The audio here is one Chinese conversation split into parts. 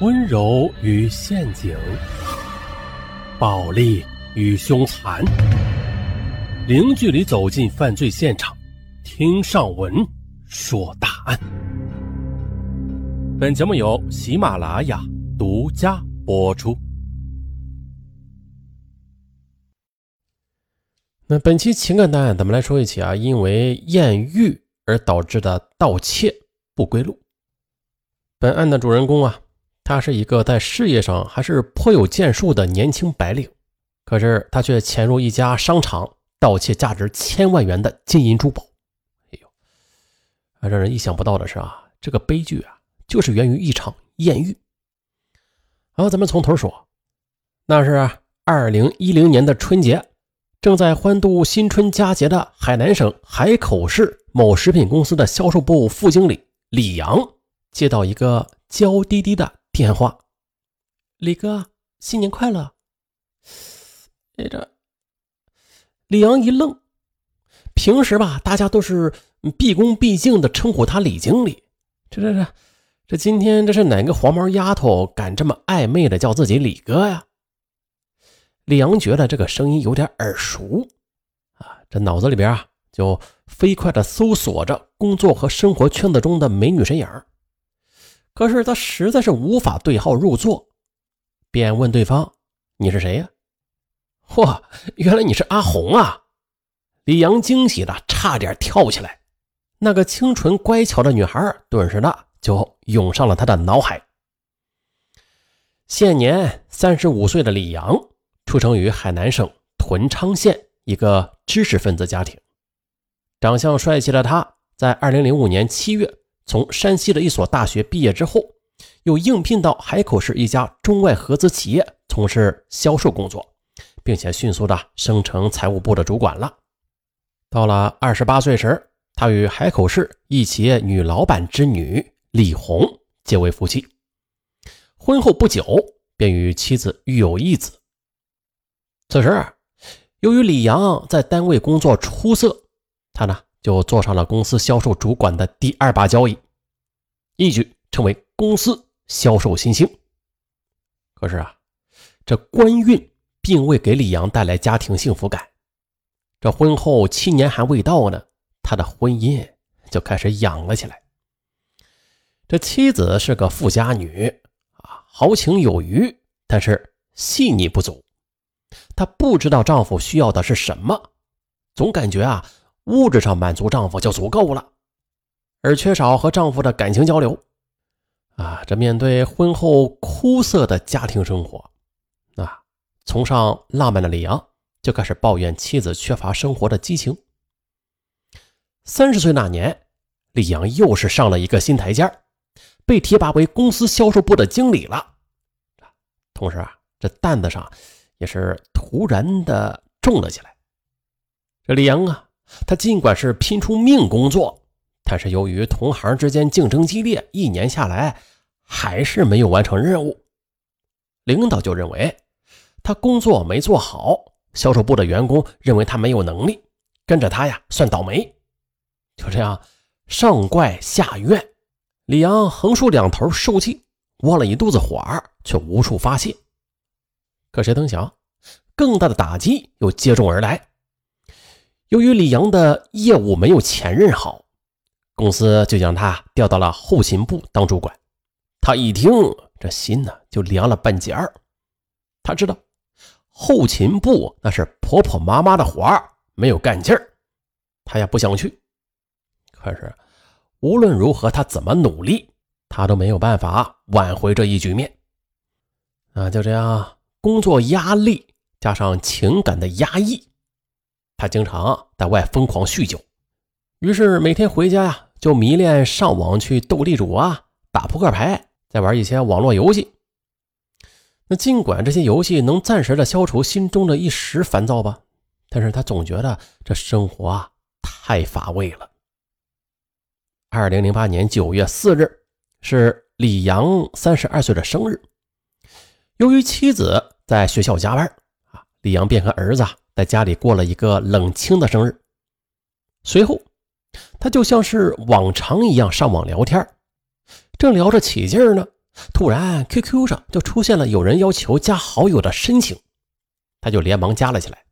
温柔与陷阱，暴力与凶残，零距离走进犯罪现场，听上文说大案。本节目由喜马拉雅独家播出。那本期情感档案，咱们来说一起啊，因为艳遇而导致的盗窃不归路。本案的主人公啊。他是一个在事业上还是颇有建树的年轻白领，可是他却潜入一家商场盗窃价值千万元的金银珠宝。哎呦，让人意想不到的是啊，这个悲剧啊，就是源于一场艳遇。好，咱们从头说，那是二零一零年的春节，正在欢度新春佳节的海南省海口市某食品公司的销售部副经理李阳接到一个娇滴滴的。电话，李哥，新年快乐。哎，这李阳一愣，平时吧，大家都是毕恭毕敬的称呼他李经理。这这这，这今天这是哪个黄毛丫头敢这么暧昧的叫自己李哥呀？李阳觉得这个声音有点耳熟啊，这脑子里边啊就飞快的搜索着工作和生活圈子中的美女身影可是他实在是无法对号入座，便问对方：“你是谁呀？”“嚯，原来你是阿红啊！”李阳惊喜的差点跳起来。那个清纯乖巧的女孩，顿时的就涌上了他的脑海。现年三十五岁的李阳，出生于海南省屯昌县一个知识分子家庭，长相帅气的他，在二零零五年七月。从山西的一所大学毕业之后，又应聘到海口市一家中外合资企业从事销售工作，并且迅速的升成财务部的主管了。到了二十八岁时，他与海口市一企业女老板之女李红结为夫妻。婚后不久，便与妻子育有一子。此时，由于李阳在单位工作出色，他呢。就坐上了公司销售主管的第二把交椅，一举成为公司销售新星。可是啊，这官运并未给李阳带来家庭幸福感。这婚后七年还未到呢，他的婚姻就开始痒了起来。这妻子是个富家女啊，豪情有余，但是细腻不足。她不知道丈夫需要的是什么，总感觉啊。物质上满足丈夫就足够了，而缺少和丈夫的感情交流。啊，这面对婚后枯涩的家庭生活，啊，崇尚浪漫的李阳就开始抱怨妻子缺乏生活的激情。三十岁那年，李阳又是上了一个新台阶被提拔为公司销售部的经理了。同时啊，这担子上也是突然的重了起来。这李阳啊。他尽管是拼出命工作，但是由于同行之间竞争激烈，一年下来还是没有完成任务。领导就认为他工作没做好，销售部的员工认为他没有能力，跟着他呀算倒霉。就这样，上怪下怨，李阳横竖两头受气，窝了一肚子火，却无处发泄。可谁曾想，更大的打击又接踵而来。由于李阳的业务没有前任好，公司就将他调到了后勤部当主管。他一听，这心呢就凉了半截儿。他知道后勤部那是婆婆妈妈的活儿，没有干劲儿，他也不想去。可是无论如何，他怎么努力，他都没有办法挽回这一局面。啊，就这样，工作压力加上情感的压抑。他经常在外疯狂酗酒，于是每天回家呀就迷恋上网去斗地主啊、打扑克牌，再玩一些网络游戏。那尽管这些游戏能暂时的消除心中的一时烦躁吧，但是他总觉得这生活啊太乏味了。二零零八年九月四日是李阳三十二岁的生日，由于妻子在学校加班啊，李阳便和儿子。在家里过了一个冷清的生日，随后他就像是往常一样上网聊天，正聊着起劲儿呢，突然 QQ 上就出现了有人要求加好友的申请，他就连忙加了起来。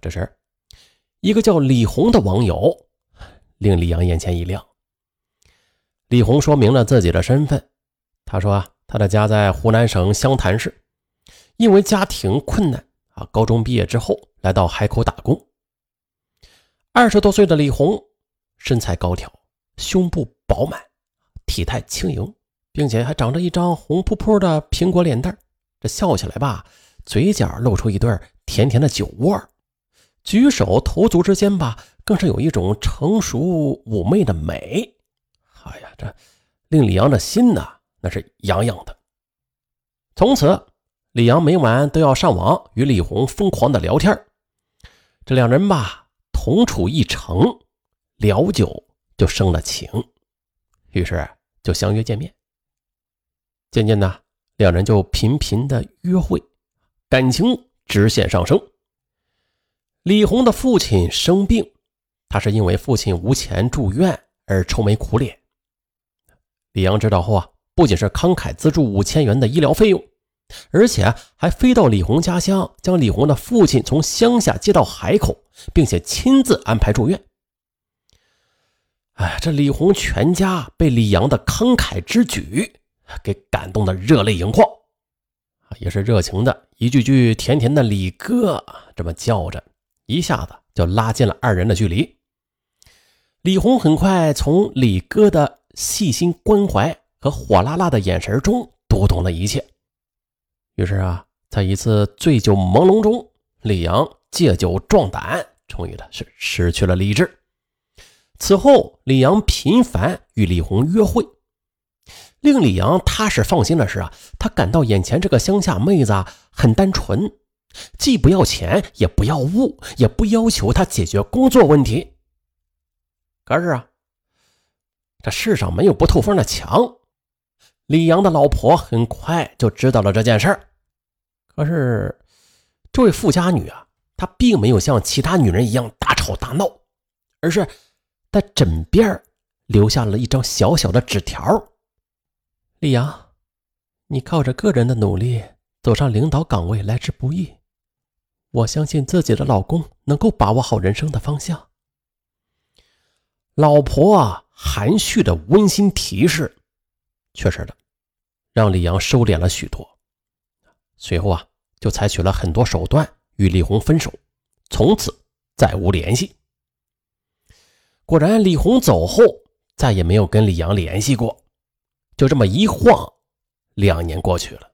这时，一个叫李红的网友令李阳眼前一亮。李红说明了自己的身份，他说啊，他的家在湖南省湘潭市，因为家庭困难啊，高中毕业之后来到海口打工。二十多岁的李红，身材高挑，胸部饱满，体态轻盈，并且还长着一张红扑扑的苹果脸蛋这笑起来吧，嘴角露出一对甜甜的酒窝举手投足之间吧，更是有一种成熟妩媚的美。哎呀，这令李阳的心呐，那是痒痒的。从此，李阳每晚都要上网与李红疯狂的聊天。这两人吧，同处一城，聊久就生了情，于是就相约见面。渐渐的，两人就频频的约会，感情直线上升。李红的父亲生病，他是因为父亲无钱住院而愁眉苦脸。李阳知道后啊，不仅是慷慨资助五千元的医疗费用，而且还飞到李红家乡，将李红的父亲从乡下接到海口，并且亲自安排住院。哎，这李红全家被李阳的慷慨之举给感动的热泪盈眶，啊，也是热情的一句句甜甜的“李哥”这么叫着，一下子就拉近了二人的距离。李红很快从李哥的。细心关怀和火辣辣的眼神中读懂了一切。于是啊，在一次醉酒朦胧中，李阳借酒壮胆，终于的是失去了理智。此后，李阳频繁与李红约会。令李阳踏实放心的是啊，他感到眼前这个乡下妹子很单纯，既不要钱，也不要物，也不要求他解决工作问题。可是啊。这世上没有不透风的墙，李阳的老婆很快就知道了这件事儿。可是，这位富家女啊，她并没有像其他女人一样大吵大闹，而是在枕边留下了一张小小的纸条：“李阳，你靠着个人的努力走上领导岗位来之不易，我相信自己的老公能够把握好人生的方向。”老婆啊。含蓄的温馨提示，确实的，让李阳收敛了许多。随后啊，就采取了很多手段与李红分手，从此再无联系。果然，李红走后，再也没有跟李阳联系过。就这么一晃，两年过去了，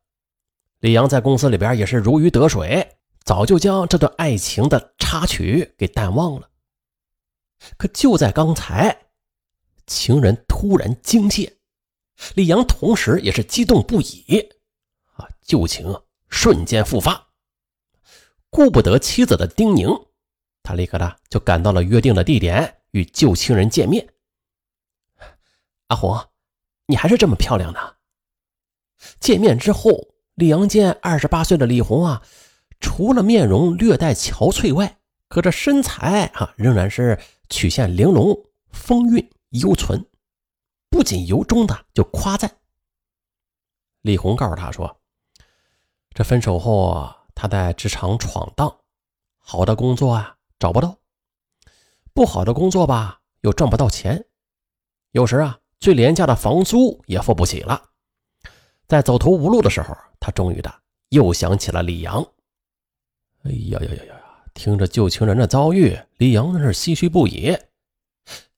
李阳在公司里边也是如鱼得水，早就将这段爱情的插曲给淡忘了。可就在刚才。情人突然惊现，李阳同时也是激动不已，啊，旧情瞬间复发。顾不得妻子的叮咛，他立刻的就赶到了约定的地点与旧情人见面。阿红，你还是这么漂亮呢。见面之后，李阳见二十八岁的李红啊，除了面容略带憔悴外，可这身材啊仍然是曲线玲珑，风韵。犹存，不仅由衷的就夸赞。李红告诉他说：“这分手后啊，他在职场闯荡，好的工作啊找不到，不好的工作吧又赚不到钱，有时啊最廉价的房租也付不起了。在走投无路的时候，他终于的又想起了李阳。哎呀呀呀呀！听着旧情人的遭遇，李阳那是唏嘘不已。”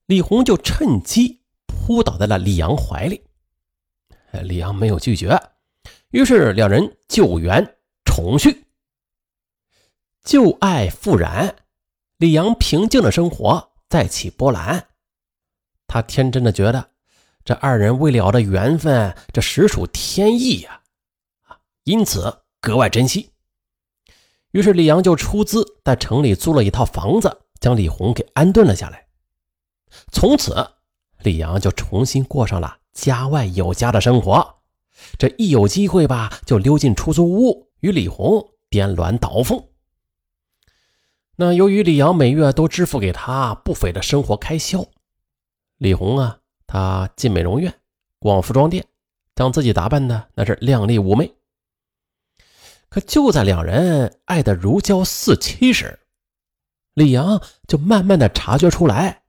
李红就趁机扑倒在了李阳怀里，李阳没有拒绝，于是两人旧缘重续，旧爱复燃，李阳平静的生活再起波澜。他天真的觉得这二人未了的缘分，这实属天意呀，啊，因此格外珍惜。于是李阳就出资在城里租了一套房子，将李红给安顿了下来。从此，李阳就重新过上了家外有家的生活。这一有机会吧，就溜进出租屋与李红颠鸾倒凤。那由于李阳每月都支付给他不菲的生活开销，李红啊，他进美容院、逛服装店、将自己打扮的那是靓丽妩媚。可就在两人爱得如胶似漆时，李阳就慢慢的察觉出来，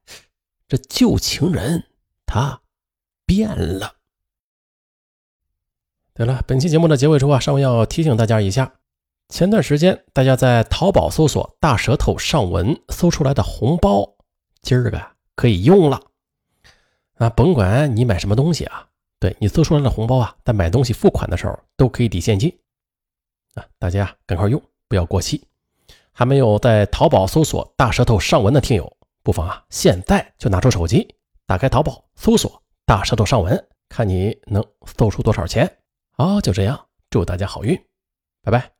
这旧情人他变了。对了，本期节目的结尾处啊，尚文要提醒大家一下：前段时间大家在淘宝搜索“大舌头上文”搜出来的红包，今儿个可以用了啊！甭管你买什么东西啊，对你搜出来的红包啊，在买东西付款的时候都可以抵现金啊！大家赶快用，不要过期。还没有在淘宝搜索“大舌头上文”的听友，不妨啊，现在就拿出手机，打开淘宝搜索“大舌头上文”，看你能搜出多少钱。好，就这样，祝大家好运，拜拜。